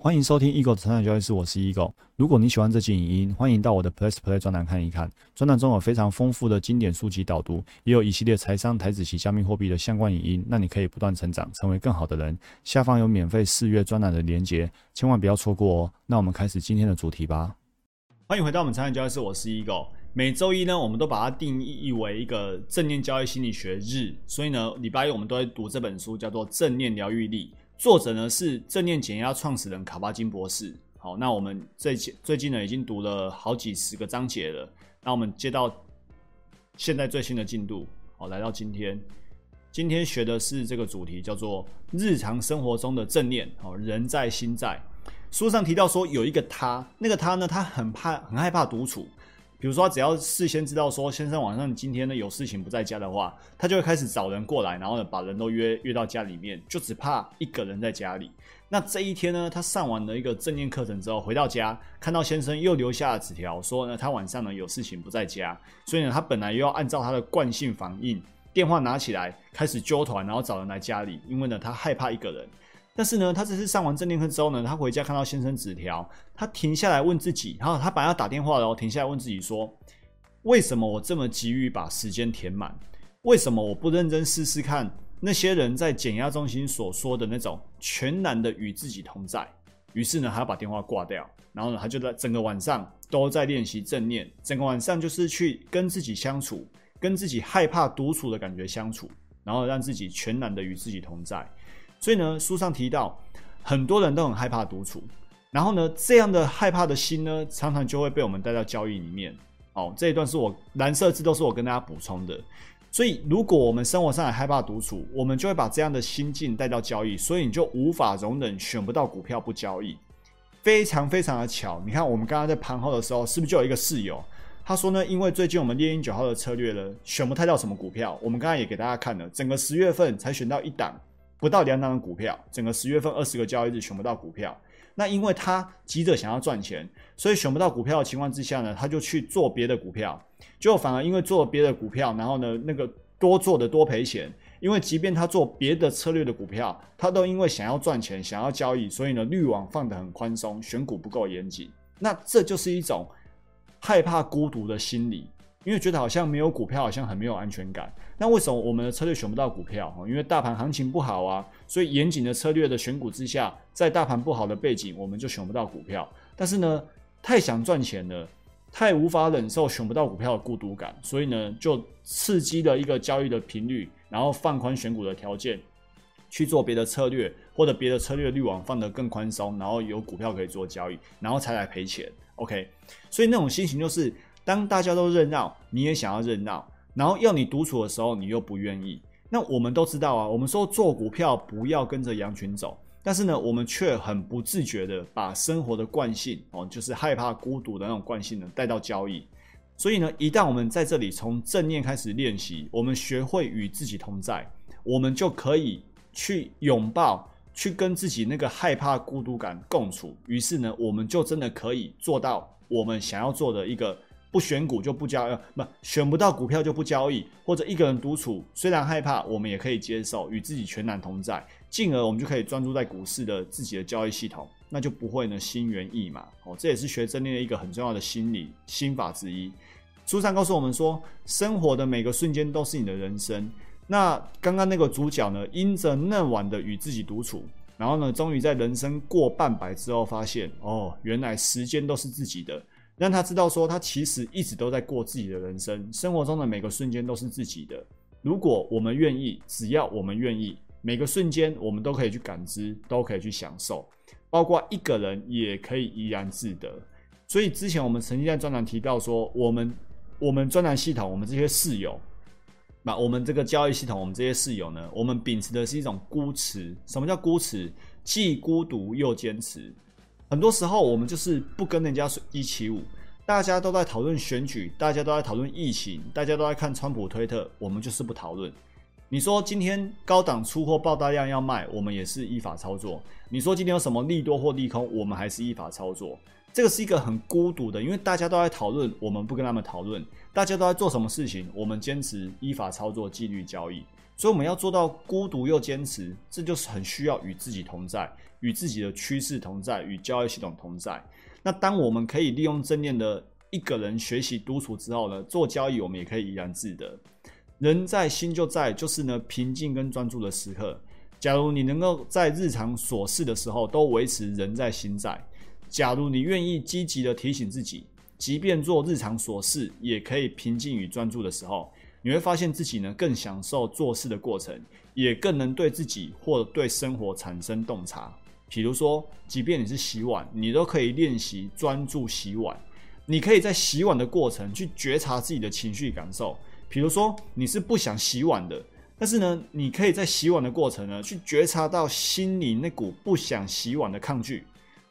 欢迎收听 Eagle 的成长交易室，我是 Eagle。如果你喜欢这期影音，欢迎到我的 Plus Play 专栏看一看。专栏中有非常丰富的经典书籍导读，也有一系列财商、台子及加密货币的相关影音，让你可以不断成长，成为更好的人。下方有免费试阅专栏的连结，千万不要错过哦。那我们开始今天的主题吧。欢迎回到我们成长交易室，我是 Eagle。每周一呢，我们都把它定义为一个正念交易心理学日，所以呢，礼拜一我们都会读这本书，叫做《正念疗愈力》。作者呢是正念减压创始人卡巴金博士。好，那我们最近最近呢已经读了好几十个章节了。那我们接到现在最新的进度，好，来到今天，今天学的是这个主题叫做日常生活中的正念。好，人在心在。书上提到说有一个他，那个他呢，他很怕很害怕独处。比如说，只要事先知道说先生晚上今天呢有事情不在家的话，他就会开始找人过来，然后呢把人都约约到家里面，就只怕一个人在家里。那这一天呢，他上完了一个正念课程之后，回到家看到先生又留下了纸条，说呢他晚上呢有事情不在家，所以呢他本来又要按照他的惯性反应，电话拿起来开始揪团，然后找人来家里，因为呢他害怕一个人。但是呢，他这次上完正念课之后呢，他回家看到先生纸条，他停下来问自己，然后他本来要打电话，然后停下来问自己说：为什么我这么急于把时间填满？为什么我不认真试试看那些人在减压中心所说的那种全然的与自己同在？于是呢，他把电话挂掉，然后呢，他就在整个晚上都在练习正念，整个晚上就是去跟自己相处，跟自己害怕独处的感觉相处，然后让自己全然的与自己同在。所以呢，书上提到很多人都很害怕独处，然后呢，这样的害怕的心呢，常常就会被我们带到交易里面。哦，这一段是我蓝色字都是我跟大家补充的。所以，如果我们生活上也害怕独处，我们就会把这样的心境带到交易，所以你就无法容忍选不到股票不交易。非常非常的巧，你看我们刚刚在盘后的时候，是不是就有一个室友，他说呢，因为最近我们猎鹰九号的策略呢，选不太到什么股票，我们刚刚也给大家看了，整个十月份才选到一档。不到两档的股票，整个十月份二十个交易日选不到股票。那因为他急着想要赚钱，所以选不到股票的情况之下呢，他就去做别的股票，就反而因为做别的股票，然后呢那个多做的多赔钱。因为即便他做别的策略的股票，他都因为想要赚钱、想要交易，所以呢滤网放得很宽松，选股不够严谨。那这就是一种害怕孤独的心理。因为觉得好像没有股票，好像很没有安全感。那为什么我们的策略选不到股票？因为大盘行情不好啊。所以严谨的策略的选股之下，在大盘不好的背景，我们就选不到股票。但是呢，太想赚钱了，太无法忍受选不到股票的孤独感，所以呢，就刺激了一个交易的频率，然后放宽选股的条件，去做别的策略，或者别的策略滤网放得更宽松，然后有股票可以做交易，然后才来赔钱。OK，所以那种心情就是。当大家都热闹，你也想要热闹，然后要你独处的时候，你又不愿意。那我们都知道啊，我们说做股票不要跟着羊群走，但是呢，我们却很不自觉的把生活的惯性哦，就是害怕孤独的那种惯性呢带到交易。所以呢，一旦我们在这里从正念开始练习，我们学会与自己同在，我们就可以去拥抱，去跟自己那个害怕孤独感共处。于是呢，我们就真的可以做到我们想要做的一个。不选股就不交易，不选不到股票就不交易，或者一个人独处，虽然害怕，我们也可以接受，与自己全然同在，进而我们就可以专注在股市的自己的交易系统，那就不会呢心猿意马哦。这也是学正念的一个很重要的心理心法之一。书上告诉我们说，生活的每个瞬间都是你的人生。那刚刚那个主角呢，因着那晚的与自己独处，然后呢，终于在人生过半百之后，发现哦，原来时间都是自己的。让他知道，说他其实一直都在过自己的人生，生活中的每个瞬间都是自己的。如果我们愿意，只要我们愿意，每个瞬间我们都可以去感知，都可以去享受，包括一个人也可以怡然自得。所以之前我们曾经在专栏提到说，我们我们专栏系统，我们这些室友，那我们这个交易系统，我们这些室友呢，我们秉持的是一种孤持。什么叫孤持？既孤独又坚持。很多时候，我们就是不跟人家一起舞。大家都在讨论选举，大家都在讨论疫情，大家都在看川普推特，我们就是不讨论。你说今天高档出货爆大量要卖，我们也是依法操作。你说今天有什么利多或利空，我们还是依法操作。这个是一个很孤独的，因为大家都在讨论，我们不跟他们讨论。大家都在做什么事情，我们坚持依法操作，纪律交易。所以我们要做到孤独又坚持，这就是很需要与自己同在，与自己的趋势同在，与交易系统同在。那当我们可以利用正念的一个人学习独处之后呢，做交易我们也可以怡然自得。人在心就在，就是呢平静跟专注的时刻。假如你能够在日常琐事的时候都维持人在心在，假如你愿意积极的提醒自己，即便做日常琐事也可以平静与专注的时候，你会发现自己呢更享受做事的过程，也更能对自己或对生活产生洞察。比如说，即便你是洗碗，你都可以练习专注洗碗。你可以在洗碗的过程去觉察自己的情绪感受。比如说，你是不想洗碗的，但是呢，你可以在洗碗的过程呢，去觉察到心里那股不想洗碗的抗拒，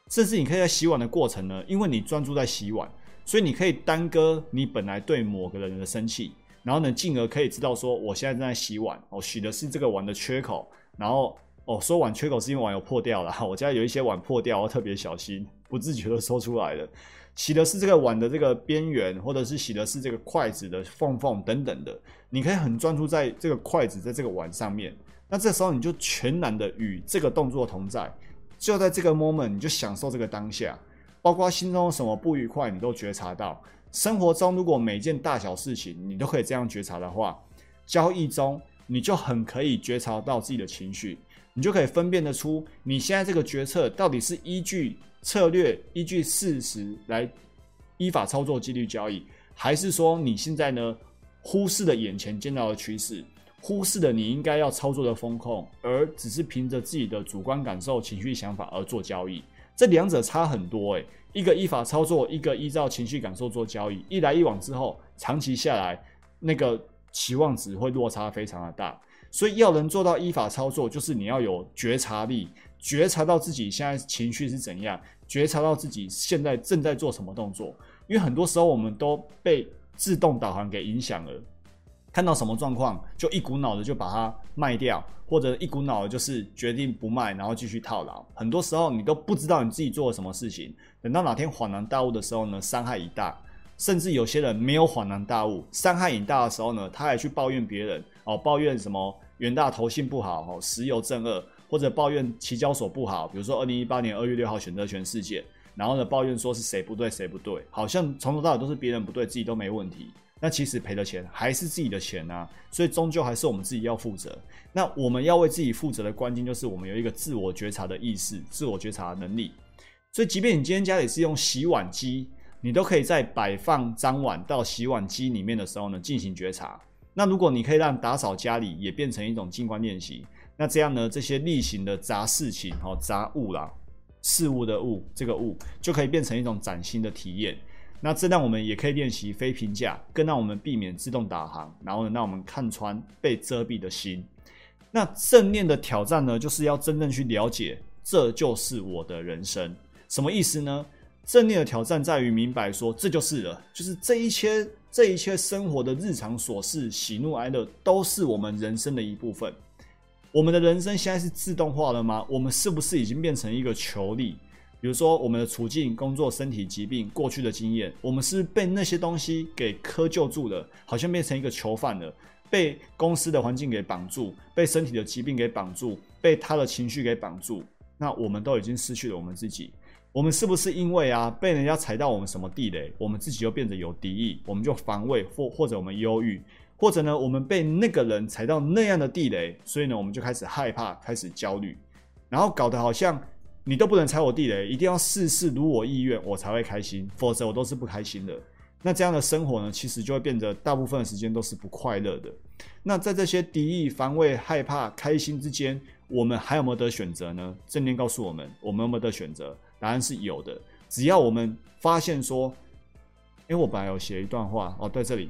甚至你可以在洗碗的过程呢，因为你专注在洗碗，所以你可以耽搁你本来对某个人的生气，然后呢，进而可以知道说，我现在正在洗碗，我洗的是这个碗的缺口，然后哦，说碗缺口是因为碗有破掉了，我家有一些碗破掉，我特别小心，不自觉的说出来的。洗的是这个碗的这个边缘，或者是洗的是这个筷子的缝缝等等的，你可以很专注在这个筷子在这个碗上面。那这时候你就全然的与这个动作同在，就在这个 moment 你就享受这个当下，包括心中什么不愉快你都觉察到。生活中如果每件大小事情你都可以这样觉察的话，交易中你就很可以觉察到自己的情绪，你就可以分辨得出你现在这个决策到底是依据。策略依据事实来依法操作纪律交易，还是说你现在呢忽视了眼前见到的趋势，忽视了你应该要操作的风控，而只是凭着自己的主观感受、情绪想法而做交易？这两者差很多诶，一个依法操作，一个依照情绪感受做交易，一来一往之后，长期下来那个期望值会落差非常的大。所以要能做到依法操作，就是你要有觉察力，觉察到自己现在情绪是怎样。觉察到自己现在正在做什么动作，因为很多时候我们都被自动导航给影响了，看到什么状况就一股脑的就把它卖掉，或者一股脑的就是决定不卖，然后继续套牢。很多时候你都不知道你自己做了什么事情，等到哪天恍然大悟的时候呢，伤害已大。甚至有些人没有恍然大悟，伤害已大的时候呢，他还去抱怨别人哦，抱怨什么远大投信不好哦，石油正恶。或者抱怨期交所不好，比如说二零一八年二月六号选择权事件，然后呢抱怨说是谁不对谁不对，好像从头到尾都是别人不对，自己都没问题。那其实赔的钱还是自己的钱啊，所以终究还是我们自己要负责。那我们要为自己负责的关键就是我们有一个自我觉察的意识、自我觉察能力。所以，即便你今天家里是用洗碗机，你都可以在摆放脏碗到洗碗机里面的时候呢进行觉察。那如果你可以让打扫家里也变成一种静观练习。那这样呢？这些例行的杂事情，哦，杂物啦，事物的物，这个物就可以变成一种崭新的体验。那这让我们也可以练习非评价，更让我们避免自动导航，然后呢，让我们看穿被遮蔽的心。那正念的挑战呢，就是要真正去了解，这就是我的人生。什么意思呢？正念的挑战在于明白说，这就是了，就是这一切，这一切生活的日常琐事，喜怒哀乐，都是我们人生的一部分。我们的人生现在是自动化了吗？我们是不是已经变成一个囚力？比如说我们的处境、工作、身体疾病、过去的经验，我们是被那些东西给苛救住了，好像变成一个囚犯了，被公司的环境给绑住，被身体的疾病给绑住，被他的情绪给绑住。那我们都已经失去了我们自己。我们是不是因为啊被人家踩到我们什么地雷，我们自己就变得有敌意，我们就防卫或或者我们忧郁？或者呢，我们被那个人踩到那样的地雷，所以呢，我们就开始害怕，开始焦虑，然后搞得好像你都不能踩我地雷，一定要事事如我意愿，我才会开心，否则我都是不开心的。那这样的生活呢，其实就会变得大部分的时间都是不快乐的。那在这些敌意、防卫、害怕、开心之间，我们还有没有得选择呢？正念告诉我们，我们有没有得选择？答案是有的。只要我们发现说，因为我本来有写一段话哦，在这里。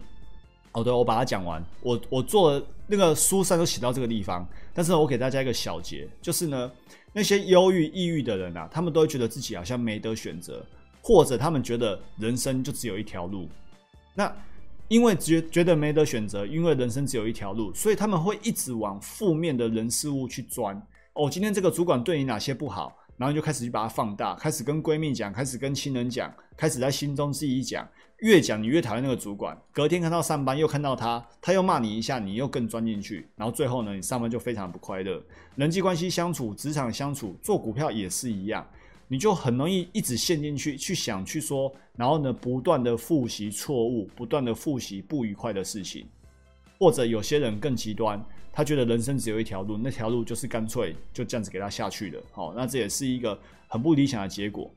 好的，我把它讲完。我我做那个书上都写到这个地方，但是我给大家一个小结，就是呢，那些忧郁、抑郁的人啊，他们都会觉得自己好像没得选择，或者他们觉得人生就只有一条路。那因为觉觉得没得选择，因为人生只有一条路，所以他们会一直往负面的人事物去钻。哦，今天这个主管对你哪些不好？然后就开始去把它放大，开始跟闺蜜讲，开始跟亲人讲，开始在心中自己讲，越讲你越讨厌那个主管。隔天看到上班又看到他，他又骂你一下，你又更钻进去，然后最后呢，你上班就非常不快乐。人际关系相处、职场相处、做股票也是一样，你就很容易一直陷进去，去想去说，然后呢，不断的复习错误，不断的复习不愉快的事情，或者有些人更极端。他觉得人生只有一条路，那条路就是干脆就这样子给他下去了。好，那这也是一个很不理想的结果。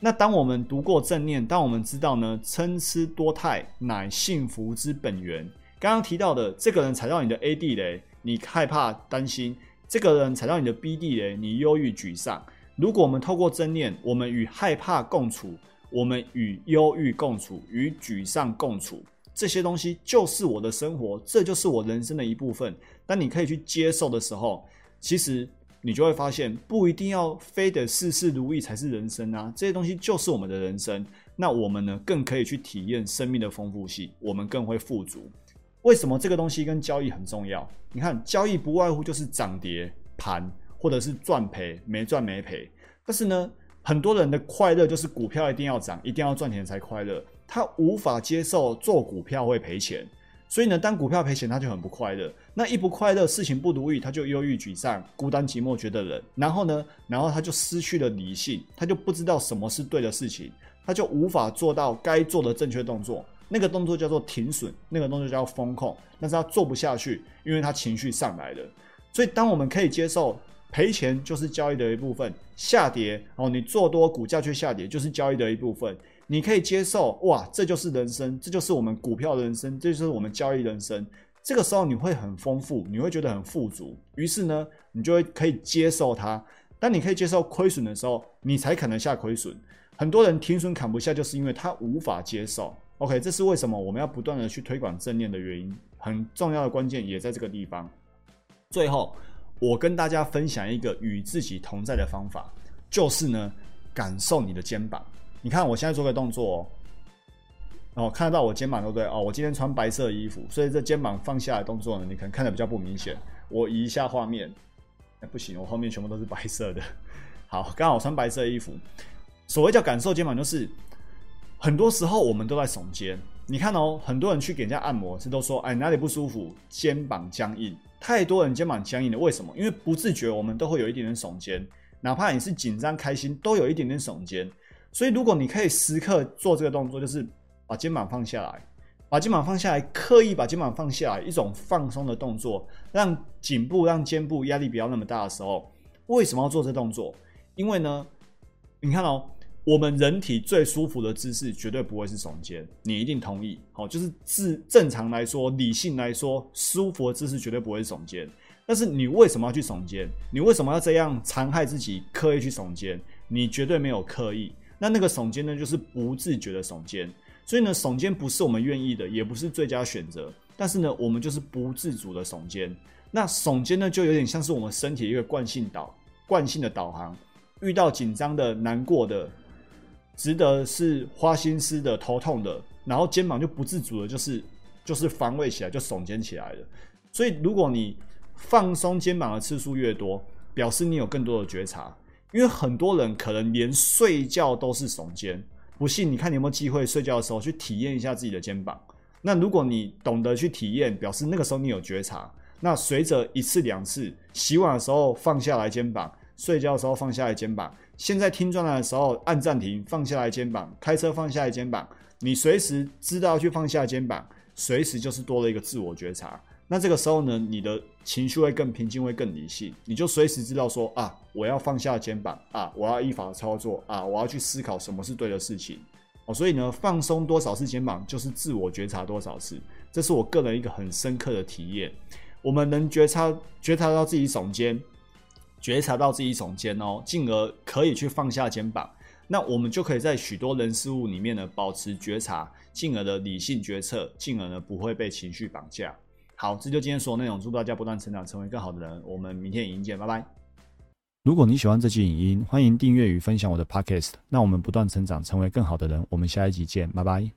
那当我们读过正念，当我们知道呢，参差多态乃幸福之本源。刚刚提到的这个人踩到你的 A 地雷，你害怕担心；这个人踩到你的 B 地雷，你忧郁沮丧。如果我们透过正念，我们与害怕共处，我们与忧郁共处，与沮丧共处。这些东西就是我的生活，这就是我人生的一部分。当你可以去接受的时候，其实你就会发现，不一定要非得事事如意才是人生啊。这些东西就是我们的人生。那我们呢，更可以去体验生命的丰富性，我们更会富足。为什么这个东西跟交易很重要？你看，交易不外乎就是涨跌盘，或者是赚赔，没赚没赔。但是呢，很多人的快乐就是股票一定要涨，一定要赚钱才快乐。他无法接受做股票会赔钱，所以呢，当股票赔钱，他就很不快乐。那一不快乐，事情不如意，他就忧郁沮丧、孤单寂寞，觉得冷。然后呢，然后他就失去了理性，他就不知道什么是对的事情，他就无法做到该做的正确动作。那个动作叫做停损，那个动作叫风控，但是他做不下去，因为他情绪上来了。所以，当我们可以接受赔钱就是交易的一部分，下跌哦，你做多股价却下跌就是交易的一部分。你可以接受哇，这就是人生，这就是我们股票人生，这就是我们交易人生。这个时候你会很丰富，你会觉得很富足。于是呢，你就会可以接受它。当你可以接受亏损的时候，你才可能下亏损。很多人停损砍不下，就是因为他无法接受。OK，这是为什么我们要不断的去推广正念的原因。很重要的关键也在这个地方。最后，我跟大家分享一个与自己同在的方法，就是呢，感受你的肩膀。你看，我现在做个动作哦，看得到我肩膀对不对？哦，我今天穿白色衣服，所以这肩膀放下的动作呢，你可能看的比较不明显。我移一下画面，哎，不行，我后面全部都是白色的。好，刚好穿白色衣服。所谓叫感受肩膀，就是很多时候我们都在耸肩。你看哦，很多人去给人家按摩，是都说哎哪里不舒服，肩膀僵硬。太多人肩膀僵硬了，为什么？因为不自觉，我们都会有一点点耸肩，哪怕你是紧张开心，都有一点点耸肩。所以，如果你可以时刻做这个动作，就是把肩膀放下来，把肩膀放下来，刻意把肩膀放下来，一种放松的动作，让颈部、让肩部压力不要那么大的时候，为什么要做这动作？因为呢，你看哦，我们人体最舒服的姿势绝对不会是耸肩，你一定同意。好，就是自正常来说，理性来说，舒服的姿势绝对不会是耸肩。但是你为什么要去耸肩？你为什么要这样残害自己，刻意去耸肩？你绝对没有刻意。那那个耸肩呢，就是不自觉的耸肩，所以呢，耸肩不是我们愿意的，也不是最佳选择。但是呢，我们就是不自主的耸肩。那耸肩呢，就有点像是我们身体一个惯性导惯性的导航。遇到紧张的、难过的、值得是花心思的、头痛的，然后肩膀就不自主的，就是就是防卫起来，就耸肩起来了。所以，如果你放松肩膀的次数越多，表示你有更多的觉察。因为很多人可能连睡觉都是耸肩，不信你看你有没有机会睡觉的时候去体验一下自己的肩膀。那如果你懂得去体验，表示那个时候你有觉察。那随着一次两次，洗碗的时候放下来肩膀，睡觉的时候放下来肩膀，现在听专栏的时候按暂停放下来肩膀，开车放下来肩膀，你随时知道去放下肩膀，随时就是多了一个自我觉察。那这个时候呢，你的情绪会更平静，会更理性，你就随时知道说啊，我要放下肩膀啊，我要依法操作啊，我要去思考什么是对的事情哦。所以呢，放松多少次肩膀，就是自我觉察多少次，这是我个人一个很深刻的体验。我们能觉察觉察到自己耸肩，觉察到自己耸肩哦，进而可以去放下肩膀，那我们就可以在许多人事物里面呢保持觉察，进而的理性决策，进而呢不会被情绪绑架。好，这就今天所有内容。祝大家不断成长，成为更好的人。我们明天影音见，拜拜。如果你喜欢这期影音，欢迎订阅与分享我的 podcast。那我们不断成长，成为更好的人。我们下一集见，拜拜。